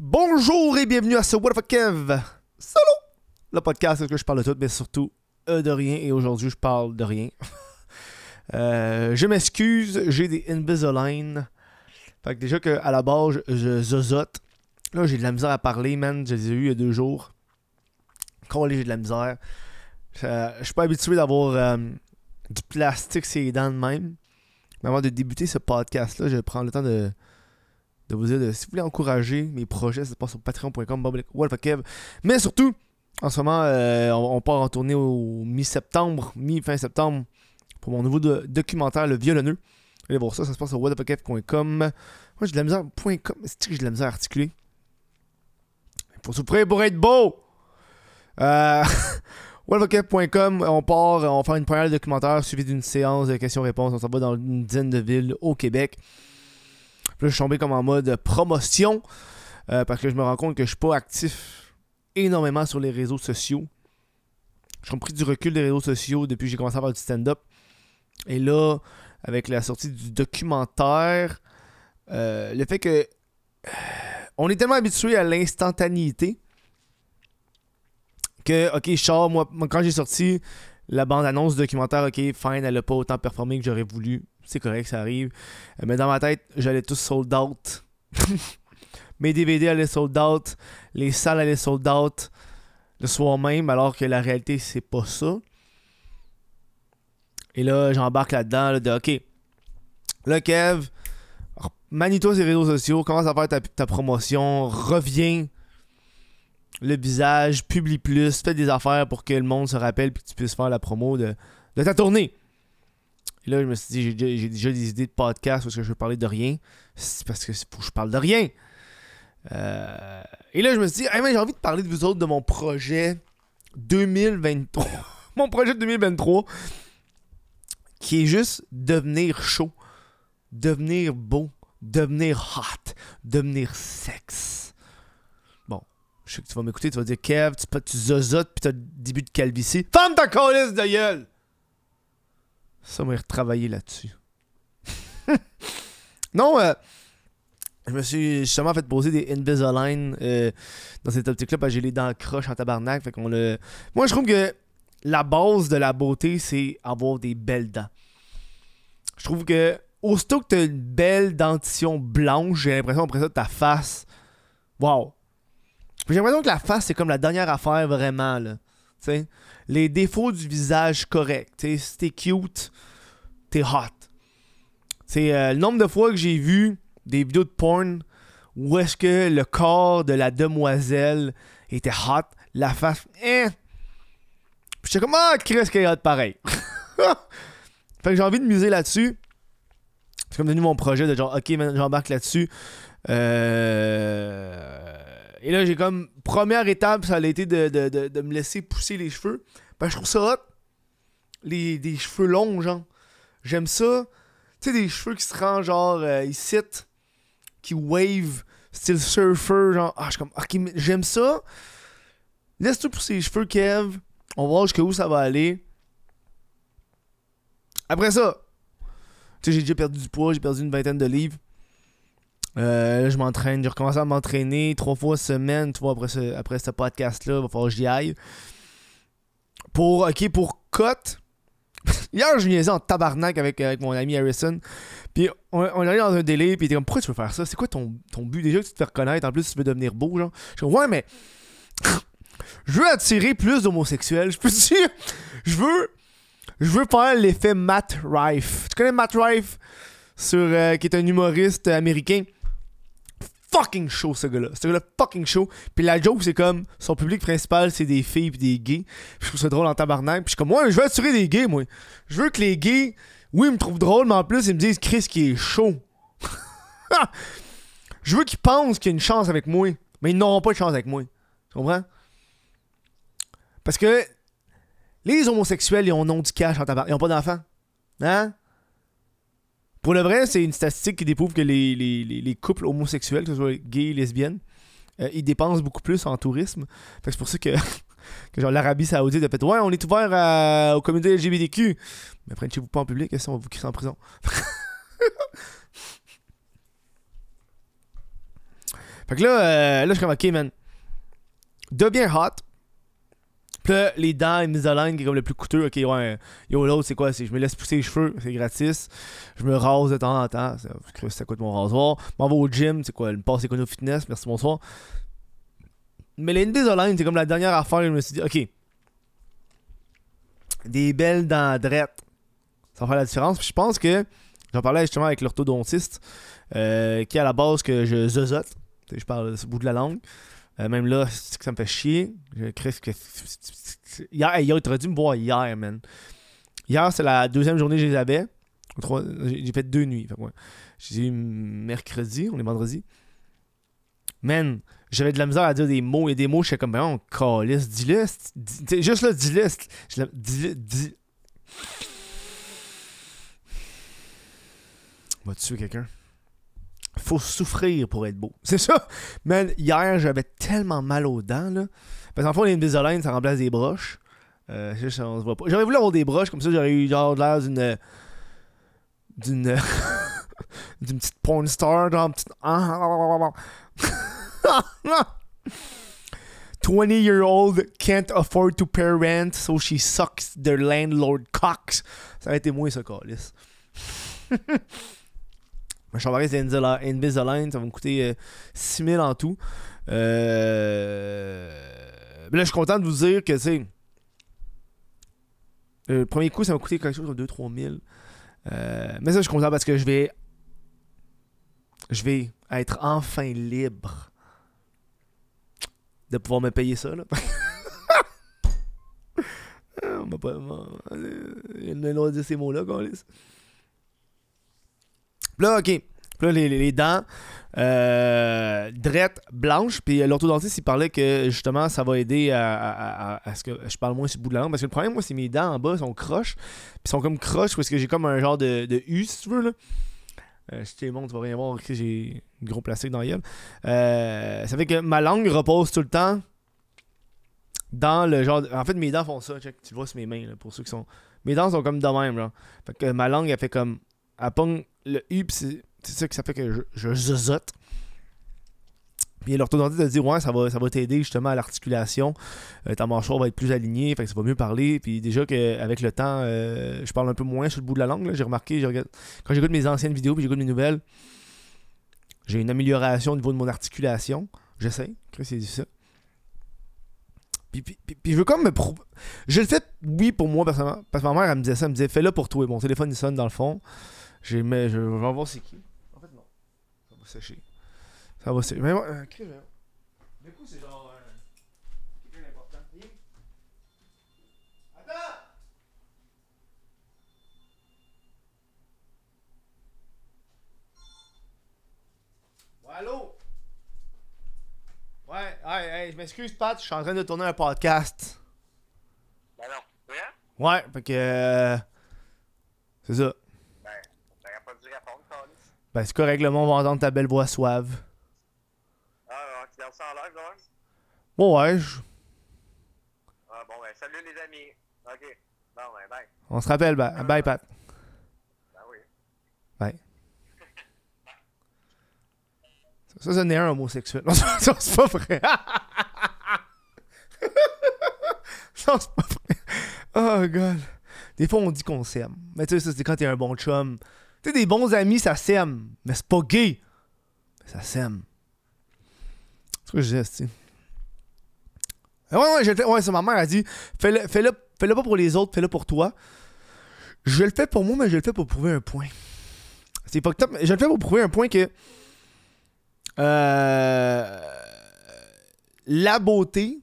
Bonjour et bienvenue à ce What the Kev Solo Le podcast où je parle de tout, mais surtout euh, de rien. Et aujourd'hui, je parle de rien. Euh, je m'excuse, j'ai des Invisalign. Fait que déjà qu'à la base, je, zozote. Là, j'ai de la misère à parler, man. Je les ai eu il y a deux jours. Quand j'ai de la misère. Euh, je suis pas habitué d'avoir du plastique sur les dents de même. Mais avant de débuter ce podcast-là, je prendre le temps de, de vous dire si vous voulez encourager mes projets, ça se passe sur patreon.com. Mais surtout, en ce moment, euh, on, part en tournée au mi-septembre, mi-fin septembre, pour mon nouveau do- documentaire, Le Violonneux. Allez voir ça, ça se passe sur whatthefuckf.com. Moi, j'ai de la misère. .com. C'est que j'ai de la misère à articuler? Faut souffrir pour être beau! Euh, on part, on faire une première documentaire suivie d'une séance de questions-réponses. On s'en va dans une dizaine de villes au Québec. Là, je suis tombé comme en mode promotion euh, parce que je me rends compte que je suis pas actif énormément sur les réseaux sociaux. J'ai compris du recul des réseaux sociaux depuis que j'ai commencé à faire du stand-up. Et là, avec la sortie du documentaire, euh, le fait que euh, on est tellement habitué à l'instantanéité que, ok, moi, moi, quand j'ai sorti la bande-annonce documentaire, ok, fine, elle a pas autant performé que j'aurais voulu. C'est correct, ça arrive. Euh, Mais dans ma tête, j'allais tous sold out. Mes DVD allaient sold out. Les salles allaient sold out le soir même, alors que la réalité, c'est pas ça. Et là, j'embarque là-dedans, là, de OK. Là, Kev, manie-toi sur les réseaux sociaux, commence à faire ta promotion, reviens le visage, publie plus, fais des affaires pour que le monde se rappelle puis que tu puisses faire la promo de, ta tournée. Et là, je me suis dit, j'ai déjà, des idées de podcast parce que je veux parler de rien. C'est parce que faut que je parle de rien. Euh, et là, je me suis dit, j'ai envie de parler de vous autres de mon projet 2023. mon projet de 2023 qui est juste devenir chaud, devenir beau, devenir hot, devenir sexe. Je sais que tu vas m'écouter, tu vas dire Kev, tu, tu zozotes pis t'as début de calvitie. Femme ta colisse de gueule! Ça, y retravailler là-dessus. non, euh, je me suis justement fait poser des Invisalign euh, dans cette optique-là parce j'ai les dents croches en tabarnak. Fait qu'on le... Moi, je trouve que la base de la beauté, c'est avoir des belles dents. Je trouve que aussitôt que t'as une belle dentition blanche, j'ai l'impression après ça ta face. Wow! J'ai l'impression que la face, c'est comme la dernière affaire vraiment, là. Tu sais, les défauts du visage correct. Si t'es cute, t'es hot. C'est le nombre de fois que j'ai vu des vidéos de porn où est-ce que le corps de la demoiselle était hot, la face, eh. Puis j'étais comme, ah, Chris, qu'elle est hot pareil. fait que j'ai envie de muser là-dessus. C'est comme devenu mon projet de genre, ok, j'embarque là-dessus. Euh... Et là, j'ai comme, première étape, ça a été de, de, de, me laisser pousser les cheveux. Ben, je trouve ça hot. Les, des cheveux longs, genre. J'aime ça. Tu sais, des cheveux qui se rendent genre euh, ici, qui wave, style surfer, genre. Ah, je suis comme, j'aime ça. Laisse-toi pousser les cheveux, Kev. On va voir jusqu'où ça va aller. Après ça, tu sais, j'ai déjà perdu du poids, j'ai perdu une vingtaine de livres. Euh, là, je m'entraîne, j'ai recommencé à m'entraîner trois fois semaine, tu vois, après ce, après ce podcast-là, il va falloir que j'y aille. Pour, ok, pour cut. Hier, je niaisais en tabarnak avec, avec mon ami Harrison. Puis on, on est allé dans un délai, puis il était comme, pourquoi tu veux faire ça? C'est quoi ton, ton but? Déjà que tu te fais reconnaître, en plus tu veux devenir beau, genre. Je comme, ouais, mais. je veux attirer plus d'homosexuels. Je peux te dire, je veux. Je veux faire l'effet Matt Rife. Tu connais Matt Rife? Sur, euh, qui est un humoriste américain? Fucking show, ce gars-là. Ce gars-là, fucking show. Puis la joke, c'est comme, son public principal, c'est des filles puis des gays. Puis je trouve ça drôle en tabarnak. Puis je suis comme, ouais, je veux attirer des gays, moi. Je veux que les gays, oui, ils me trouvent drôle, mais en plus, ils me disent Chris qui est chaud. je veux qu'ils pensent qu'il y a une chance avec moi. Mais ils n'auront pas de chance avec moi. Tu comprends? Parce que les homosexuels, ils ont non du cash en tabarnak. Ils ont pas d'enfants. Hein? Pour le vrai, c'est une statistique qui déprouve que les, les, les, les couples homosexuels, que ce soit gays lesbiennes, euh, ils dépensent beaucoup plus en tourisme. Fait que c'est pour ça que, que genre l'Arabie Saoudite a fait Ouais, on est ouvert à- aux communautés LGBTQ. Mais prenez-vous pas en public, sinon on va vous crisser en prison? Fait que là, euh, là je suis comme, ok, man. Deviens hot. Puis là, les dents Invisalign qui est comme le plus coûteux. Ok, ouais. Yo, l'autre, c'est quoi Je me laisse pousser les cheveux, c'est gratis. Je me rase de temps en temps. Ça, ça coûte mon rasoir. M'en vais au gym, c'est quoi Une passe Econo Fitness, merci, bonsoir. Mais les Invisalign, c'est comme la dernière affaire. Je me suis dit, ok. Des belles dents drettes. Ça va faire la différence. Puis je pense que. J'en parlais justement avec l'orthodontiste. Euh, qui à la base que je zozote. Je parle au bout de la langue. Euh, même là, c'est que ça me fait chier. Je que. Hier, il aurait dû me voir hier, man. Hier, c'est la deuxième journée que je les avais. J'ai fait deux nuits. J'ai eu mercredi, on est vendredi. Man, j'avais de la misère à dire des mots et des mots, je suis comme, ben, on calisse, dis-le. Juste là, dis-le. Dis-le. Dis. Va tuer quelqu'un faut souffrir pour être beau. C'est ça. Mais hier, j'avais tellement mal aux dents. Là. Parce qu'en fait, les Invisalign, ça remplace des broches. Euh, J'aurais voulu avoir des broches, comme ça, j'aurais eu genre l'air d'une. d'une. d'une petite porn star, genre petite. 20 year old can't afford to pay rent, so she sucks their landlord cocks. Ça aurait été moins ça, Calis. Ma chambre Invisalign, ça va me coûter 6000 euh, en tout. Euh... là, je suis content de vous dire que, c'est. Le premier coup, ça m'a coûté quelque chose de 2-3 000. Euh, mais ça, je suis content parce que je vais. Je vais être enfin libre de pouvoir me payer ça. Là. on m'a pas. Il a le dire ces mots-là, Carlis. Là, OK. Là, les, dents euh, drettes, blanches. Puis l'orthodontiste, il parlait que justement, ça va aider à, ce que je parle moins sur le bout de la langue. Parce que le problème, moi, c'est mes dents en bas sont croches. Puis sont comme croches parce que j'ai comme un genre de, de U, si tu veux. Là. Euh, je te montre, tu vas rien voir j'ai un gros plastique dans la gueule. Euh, ça fait que ma langue repose tout le temps dans le genre. En fait, mes dents font ça. Check, tu vois sur mes mains, là, pour ceux qui sont. Mes dents sont comme de même. Là. Fait que ma langue, elle fait comme. Elle pogne le U, c'est ça que ça fait que je, je zozote. Puis l'orthodontiste a dit ouais ça va ça va t'aider justement à l'articulation. Euh, ta mâchoire va être plus alignée fait que ça va mieux parler. Puis déjà qu'avec le temps euh, je parle un peu moins sur le bout de la langue j'ai remarqué quand j'écoute mes anciennes vidéos puis j'écoute mes nouvelles j'ai une amélioration au niveau de mon articulation. J'essaie c'est ça. Puis, puis, puis, je veux comme me prouver je le fais oui pour moi personnellement. Parce que ma mère elle me disait ça elle me disait fais-le pour toi. Mon téléphone il sonne dans le fond j'ai mais je vais voir c'est qui. En fait non. Ça va sécher. Ça va sécher. Mais euh, Du coup c'est genre euh, quelqu'un d'important. Attends! Ouais, allô? Ouais, hey, hey, je m'excuse Pat, je suis en train de tourner un podcast. Ben non, Ouais, fait que euh, c'est ça. Ben, c'est correct, le monde va entendre ta belle voix suave. Ah, tu gardes ça en live, là? Bon, ouais, je... Ah, bon, ben, salut les amis. Ok. Bon, ben, bye. On se rappelle, bye, bye Pat. Ben oui. Bye. Ça, ça n'est un homosexuel. Non, ça, c'est pas vrai. ça, c'est pas vrai. Oh, God. Des fois, on dit qu'on s'aime. Mais tu sais, ça, c'est quand t'es un bon chum. Tu sais, des bons amis, ça s'aime. Mais c'est pas gay. Mais ça s'aime. C'est ce que je dis, tu Ouais, ouais, ouais, c'est ma mère a dit fais-le, fais-le, fais-le pas pour les autres, fais-le pour toi. Je le fais pour moi, mais je le fais pour prouver un point. C'est pas top. Je le fais pour prouver un point que. Euh, la beauté.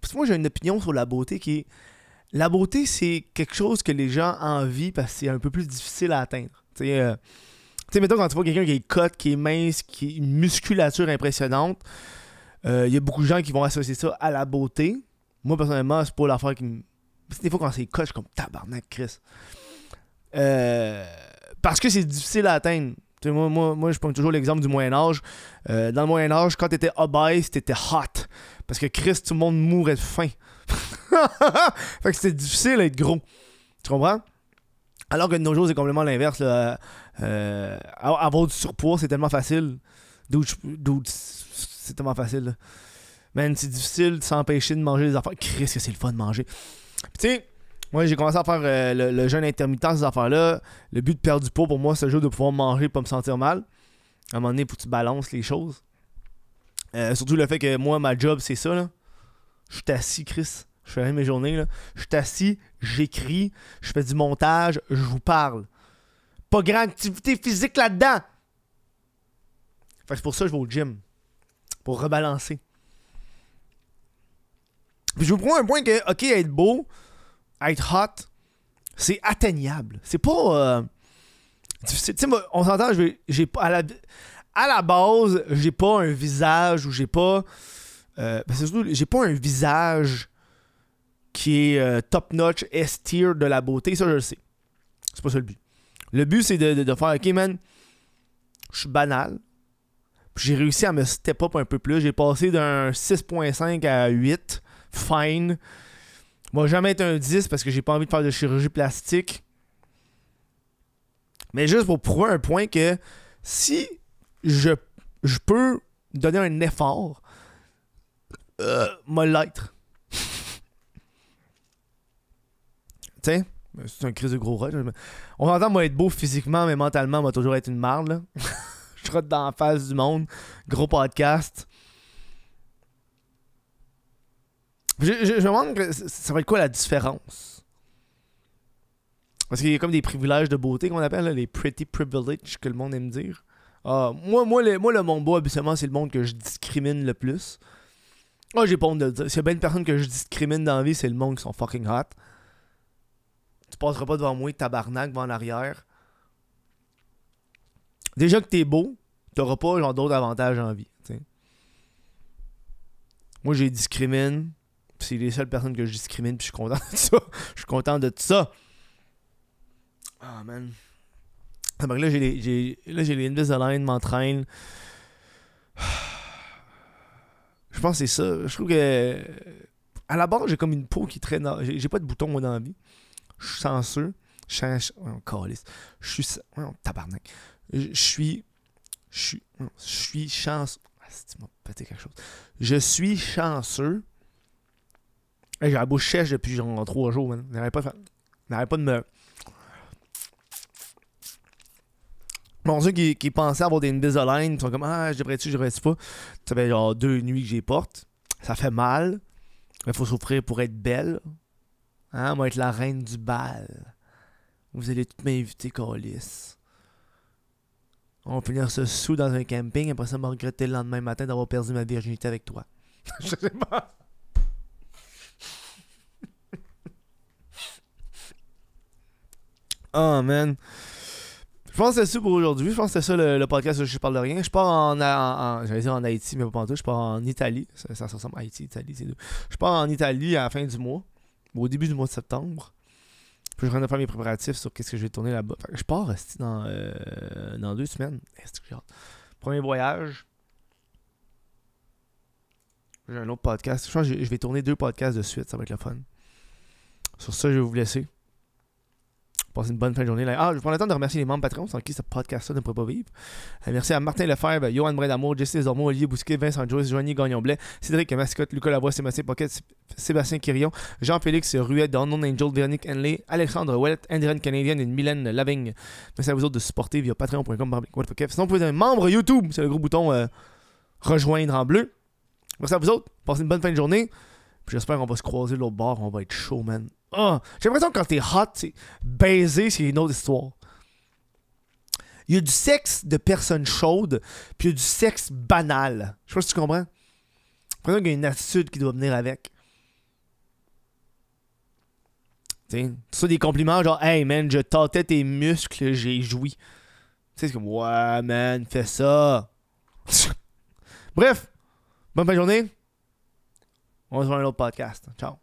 Parce que moi, j'ai une opinion sur la beauté qui est. La beauté, c'est quelque chose que les gens envient parce que c'est un peu plus difficile à atteindre. Tu sais, euh, mettons quand tu vois quelqu'un qui est cut, qui est mince, qui a une musculature impressionnante, euh, il y a beaucoup de gens qui vont associer ça à la beauté. Moi, personnellement, c'est pas l'affaire qui me. Des fois, quand c'est cut, je suis comme tabarnak, Chris. Euh, parce que c'est difficile à atteindre. moi, moi, moi, je prends toujours l'exemple du Moyen-Âge. dans le Moyen-Âge, quand t'étais obèse, t'étais hot. Parce que Chris, tout le monde mourait de faim. fait que c'était difficile d'être gros. Tu comprends? Alors que de nos jours, c'est complètement l'inverse. Euh, avoir du surpoids, c'est tellement facile. c'est tellement facile. Là. Man, c'est difficile de s'empêcher de manger des affaires. Chris, que c'est le fun de manger. Tu sais, moi j'ai commencé à faire euh, le, le jeûne intermittent, ces affaires-là. Le but de perdre du poids pour moi, c'est juste de pouvoir manger et pas me sentir mal. À un moment donné, faut que tu balances les choses. Euh, surtout le fait que moi, ma job, c'est ça. Je suis assis, Chris. Je fais mes journées. là. Je suis assis, j'écris, je fais du montage, je vous parle. Pas grande activité physique là-dedans. Fait c'est pour ça que je vais au gym. Pour rebalancer. Puis je vous prends un point que, ok, être beau, être hot, c'est atteignable. C'est pas. euh. Tu sais, on s'entend, j'ai pas. À la, à la base, j'ai pas un visage ou j'ai pas. Euh, ben, c'est surtout, j'ai pas un visage qui est euh, top notch, S tier de la beauté. Ça, je le sais. C'est pas ça le but. Le but, c'est de, de- faire, ok, man, je suis banal. J'ai réussi à me step up un peu plus. J'ai passé d'un 6.5 à 8. Fine. Moi, jamais être un 10 parce que j'ai pas envie de faire de chirurgie plastique. Mais juste pour prouver un point que si je, je peux donner un effort, euh, moi l'être. tu c'est un crise de gros rush. On entend moi être beau physiquement, mais mentalement, moi toujours être une marde. je trotte dans la face du monde. Gros podcast. Je, me demande ça va être quoi la différence? Parce qu'il y a comme des privilèges de beauté qu'on appelle, les pretty privileges que le monde aime dire. Ah, moi, moi, le, moi, le monde beau, habituellement, c'est le monde que je discrimine le plus. Ah, j'ai pas honte de le dire. S'il y a bien une personne que je discrimine dans la vie, c'est le monde qui sont fucking hot. Tu passeras pas devant moi, tabarnak, devant l'arrière. Déjà que t'es beau, t'auras pas genre d'autres avantages en vie. Moi, j'ai discrimine. C'est les seules personnes que je discrimine, puis je suis content de ça. Je suis content de ça. Ah, man. Ah, ben là, j'ai les, là, j'ai les Invisalign. Je pense que c'est ça. Je trouve que. À la base, j'ai comme une peau qui traîne. J'ai, pas de boutons, moi, dans la vie. Je suis chanceux. Je suis. oh. Je suis. oh, tabarnak. Je suis. Je suis. Je suis chanceux. Ah, pété quelque chose. Je suis chanceux. J'ai la bouche sèche depuis genre trois jours, man. N'arrête pas, de pas de me. Mon Dieu, qui, qui pensaient avoir des Invisalign, ils sont comme Ah, je devrais-tu, je devrais-tu pas? Ça fait genre deux nuits que j'y porte. Ça fait mal. Il faut souffrir pour être belle. Hein, moi, être la reine du bal. Vous allez toutes m'inviter, Colis. On va finir ce sous dans un camping, après ça, me regretter le lendemain matin d'avoir perdu ma virginité avec toi. je sais pas. Oh man. Je pense que c'est ça pour aujourd'hui. Je pense que c'est ça le, le podcast où je parle de rien. Je pars en, en- en- j'allais dire en Haïti, mais pas en tout. Je pars en Italie. Ça, ça se ressemble à Haïti, Italie, c'est deux. Je pars en Italie à la fin du mois. Au début du mois de septembre. Je train de faire mes préparatifs sur qu'est-ce que je vais tourner là-bas. Je pars dans, euh, dans deux semaines. Premier voyage. J'ai un autre podcast. Je pense que je vais tourner deux podcasts de suite. Ça va être le fun. Sur ça, je vais vous laisser. Passez une bonne fin de journée. là. Ah, je prends le temps de remercier les membres Patreon sans qui ce podcast-là ne pourrait pas vivre. Euh, merci à Martin Lefebvre, Johan Brindamour, Jesse Desormeaux, Olivier Bousquet, Vincent Joyce, Joanie Gagnon-Blais, Cédric Mascotte, Lucas Lavoie, Sébastien Pocket, Sé- Sébastien Quirion, Jean-Félix Ruet, Donon Angel, Véronique Henley, Alexandre Ouellet, Indienne Canadienne et Mylène Lavigne. Merci à vous autres de supporter via patreon.com. Sinon, vous pouvez devenir membre YouTube. C'est le gros bouton euh, rejoindre en bleu. Merci à vous autres. Passez une bonne fin de journée. J'espère qu'on va se croiser l'autre bord. On va être chaud, man. Ah, j'ai l'impression que quand t'es hot, baiser, c'est une autre histoire. Il y a du sexe de personnes chaudes, puis il y a du sexe banal. Je sais pas si tu comprends. J'ai l'impression qu'il y a une attitude qui doit venir avec. Tu sais, ça des compliments genre Hey man, je tâtais tes muscles, j'ai joui. Tu sais, c'est comme Ouais man, fais ça. Bref, bonne fin de journée. On se voit dans un autre podcast. Ciao.